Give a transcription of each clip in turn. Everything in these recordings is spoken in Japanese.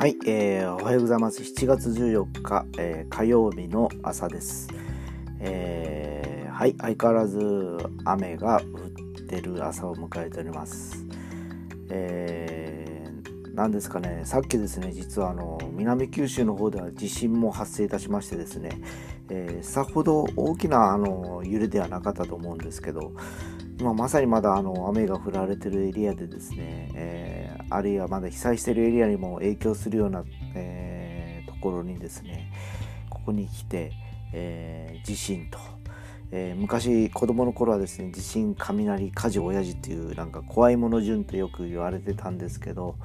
はい、えー、おはようございます。7月14日、えー、火曜日の朝です。えー、はい、相変わらず雨が降ってる朝を迎えております。えー、なんですかね、さっきですね、実はあの南九州の方では地震も発生いたしましてですね、えー、さほど大きなあの揺れではなかったと思うんですけど、今まさにまだあの雨が降られてるエリアでですね、えー、あるいはまだ被災してるエリアにも影響するような、えー、ところにですねここに来て、えー、地震と、え昔子供の頃はですね地震雷火事親父っていうなんか怖いもの順とよく言われてたんですけど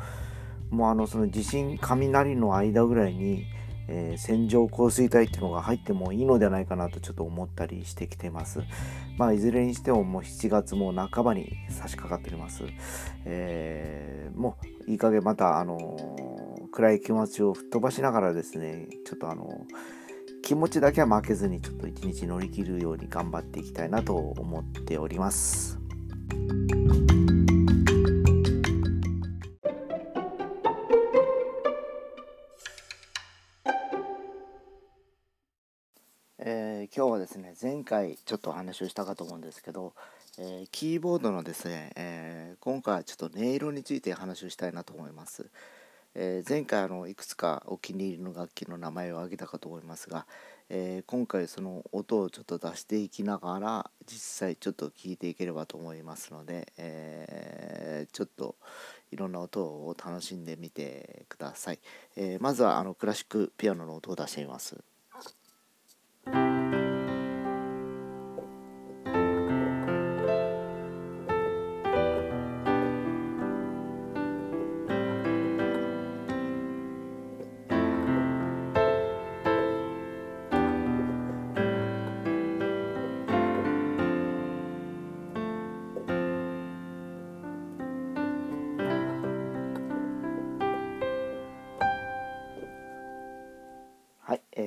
もうあのその地震雷の間ぐらいにえー、線状降水帯っていうのが入ってもいいのではないかなとちょっと思ったりしてきてます。まあ、いずれにしてももう7月も半ばに差し掛かっております。えー、もういい加減また、あのー、暗い気持ちを吹っ飛ばしながらですね、ちょっとあの気持ちだけは負けずにちょっと一日乗り切るように頑張っていきたいなと思っております。今日はですね前回ちょっとお話をしたかと思うんですけど、えー、キーボードのですね、えー、今回はちょっと音色について話をしたいなと思います、えー、前回あのいくつかお気に入りの楽器の名前を挙げたかと思いますが、え今回その音をちょっと出していきながら実際ちょっと聞いていければと思いますので、えちょっといろんな音を楽しんでみてください、えまずはあのクラシックピアノの音を出してみます。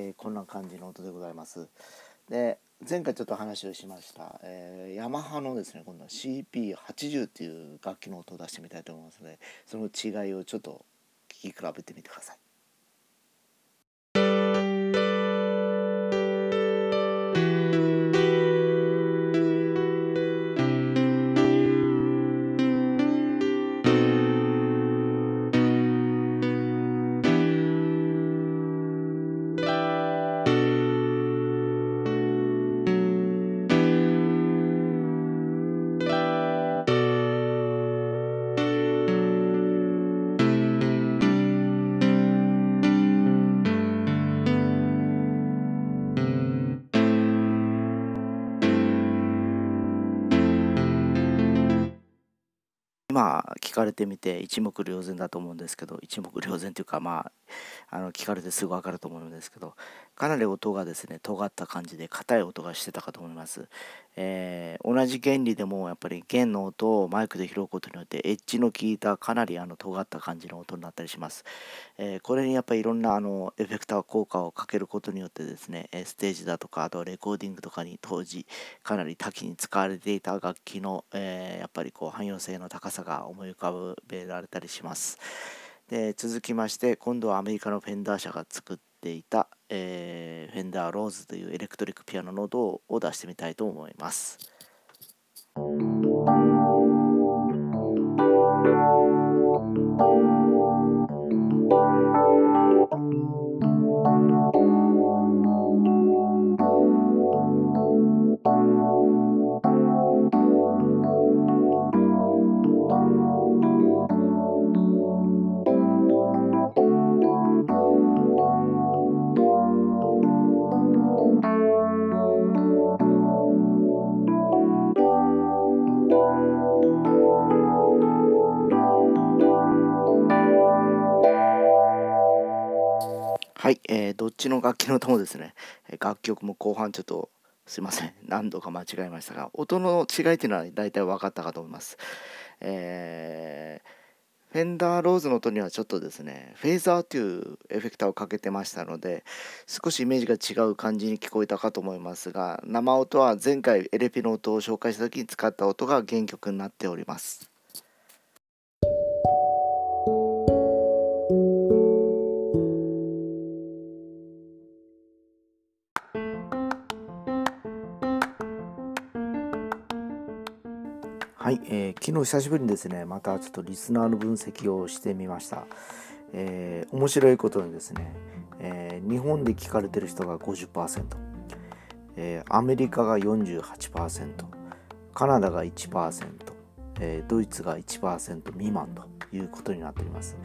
えこんな感じの音でございます。で前回ちょっと話をしました、えー、ヤマハのですね今度は CP80 っていう楽器の音を出してみたいと思いますのでその違いをちょっと聴き比べてみてください。まあ聞かれてみて一目瞭然だと思うんですけど一目瞭然というかまああの聞かれてすぐ分かると思うんですけどかなり音がですね尖った感じで硬い音がしてたかと思います、えー、同じ原理でもやっぱり弦の音をマイクで拾うことによってエッジの効いたかなりあの尖った感じの音になったりします、えー、これにやっぱりいろんなあのエフェクター効果をかけることによってですねステージだとかあとはレコーディングとかに当時かなり多岐に使われていた楽器の、えー、やっぱりこう汎用性の高さが思い浮かべられたりします。で続きまして今度はアメリカのフェンダー社が作っていた、えー、フェンダーローズというエレクトリックピアノの音を出してみたいと思います。はい、えー、どっちの楽器のともですね、楽曲も後半ちょっとすいません、何度か間違えましたが、音の違いっていうのは大体分かったかと思います。えー、フェンダーローズの音にはちょっとですね、フェーザーというエフェクターをかけてましたので、少しイメージが違う感じに聞こえたかと思いますが、生音は前回エレピの音を紹介した時に使った音が原曲になっております。はいえー、昨日久しぶりにですねまたちょっとリスナーの分析をしてみました、えー、面白いことにですね、えー、日本で聞かれてる人が50%、えー、アメリカが48%カナダが1%、えー、ドイツが1%未満ということになっております。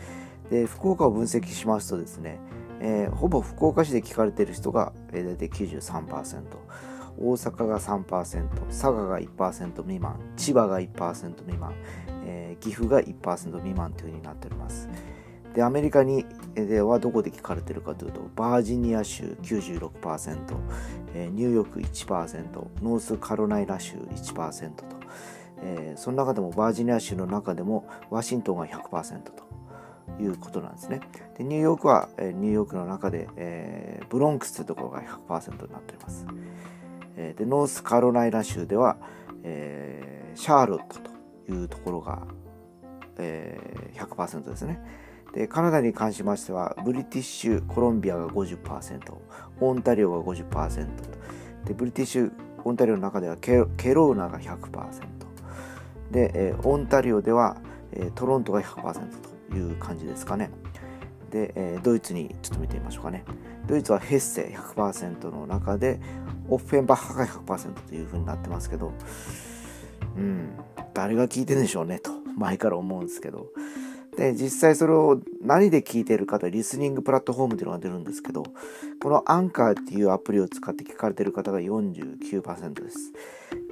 で福岡を分析しますとですね、えー、ほぼ福岡市で聞かれてる人が、えー、大体93%大阪が3%佐賀が1%未満千葉が1%未満、えー、岐阜が1%未満というふうになっておりますでアメリカにではどこで聞かれているかというとバージニア州96%、えー、ニューヨーク1%ノースカロライナ州1%と、えー、その中でもバージニア州の中でもワシントンが100%ということなんですね。でニューヨークは、えー、ニューヨークの中で、えー、ブロンクスというところが100%になっています。でノースカロライナ州では、えー、シャーロットというところが、えー、100%ですね。でカナダに関しましてはブリティッシュコロンビアが50%オンタリオが50%でブリティッシュオンタリオの中ではケローナが100%で、えー、オンタリオでは、えー、トロントが100%という感じですかね。で、えー、ドイツにちょっと見てみましょうかねドイツはヘッセ100%の中でオッフェンバッハが100%というふうになってますけどうん誰が聞いてるんでしょうねと前から思うんですけどで、実際それを何で聞いてるかというリスニングプラットフォームっていうのが出るんですけど、このアンカーっていうアプリを使って聞かれてる方が49%です。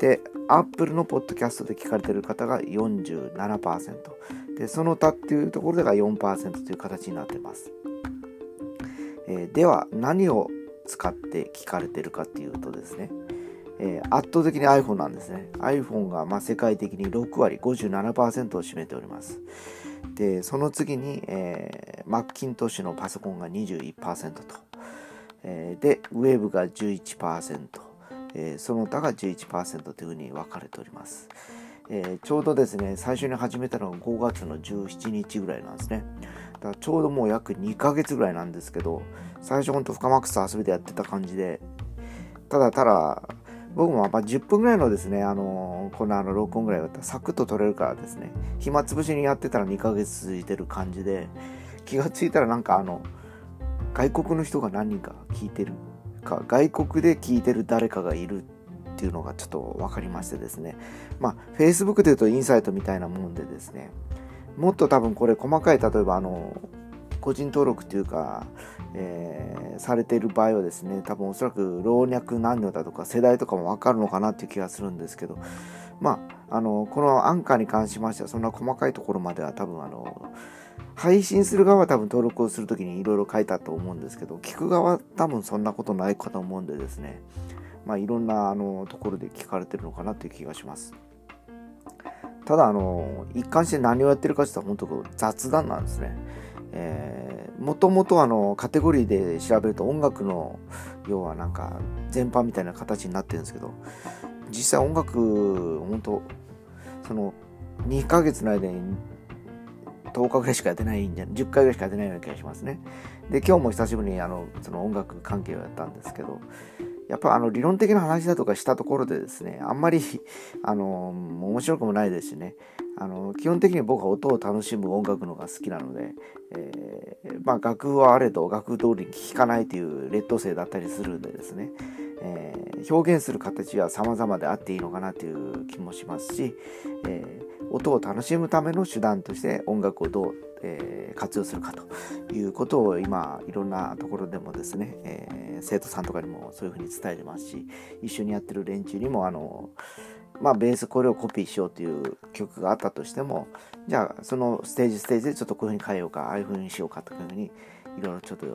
で、Apple のポッドキャストで聞かれてる方が47%。で、その他っていうところでが4%という形になってます。えー、では、何を使って聞かれてるかっていうとですね、えー、圧倒的に iPhone なんですね。iPhone がま世界的に6割、57%を占めております。でその次に、えー、マッキントッシュのパソコンが21%と、えー、でウェブが11%、えー、その他が11%というふうに分かれております、えー、ちょうどですね最初に始めたのが5月の17日ぐらいなんですね。だちょうどもう約2ヶ月ぐらいなんですけど最初ほんと深マックス遊びでやってた感じでただただ僕もまあ10分ぐらいのですね、あのー、このあの録音ぐらいだったらサクッと撮れるからですね、暇つぶしにやってたら2ヶ月続いてる感じで、気がついたらなんかあの、外国の人が何人か聞いてるか、外国で聞いてる誰かがいるっていうのがちょっと分かりましてですね、まあ、Facebook で言うとインサイトみたいなもんでですね、もっと多分これ細かい、例えばあの、個人登録っていうか、えー、されている場合はですね多分おそらく老若男女だとか世代とかも分かるのかなっていう気がするんですけど。まああのこのアンカーに関しましてはそんな細かいところまでは多分あの配信する側は多分登録をするときにいろいろ書いたと思うんですけど聞く側は多分そんなことないかと思うんでですね。まあいろんなあのところで聞かれてるのかなっていう気がします。ただあの一貫して何をやってるかって言ったら本当雑談なんですね。えー、もともとあのカテゴリーで調べると音楽の要はなんか全般みたいな形になってるんですけど実際音楽本当その2ヶ月の間に10日ぐらいしかやってないんじゃ10回ぐらいしかやってないような気がしますね。で今日も久しぶりにあのその音楽関係をやったんですけどやっぱあの理論的な話だとかしたところでですねあんまり あの面白くもないですしね。あの基本的に僕は音を楽しむ音楽のが好きなので、えー、まあ、楽譜はあれど楽譜通りに聴かないという劣等生だったりするんでですね、えー、表現する形は様々であっていいのかなという気もしますし、えー、音を楽しむための手段として音楽をどう、え活用するかということを今いろんなところでもですね、え生徒さんとかにもそういうふうに伝えてますし一緒にやってる連中にもあのまあ、ベースこれをコピーしようという曲があったとしてもじゃあそのステージステージでちょっとこういうふうに変えようかああいうふうにしようかというふうにいろいろちょっと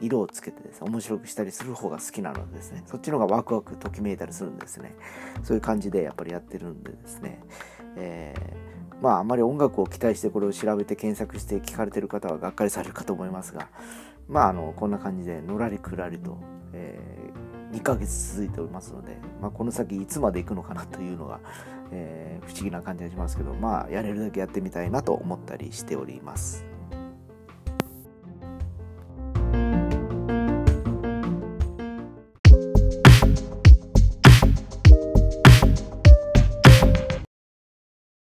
色をつけてですね面白くしたりする方が好きなのでですね。そっちの方がワクワクときめいたりするんですね。そういう感じでやっぱりやってるんでですね、えー、まああまり音楽を期待してこれを調べて検索して聞かれてる方はがっかりされるかと思いますがまああのこんな感じでのらりくらりと、えー2ヶ月続いておりますので、まあ、この先いつまで行くのかなというのが、えー、不思議な感じがしますけど、まあ、やれるだけやってみたいなと思ったりしております。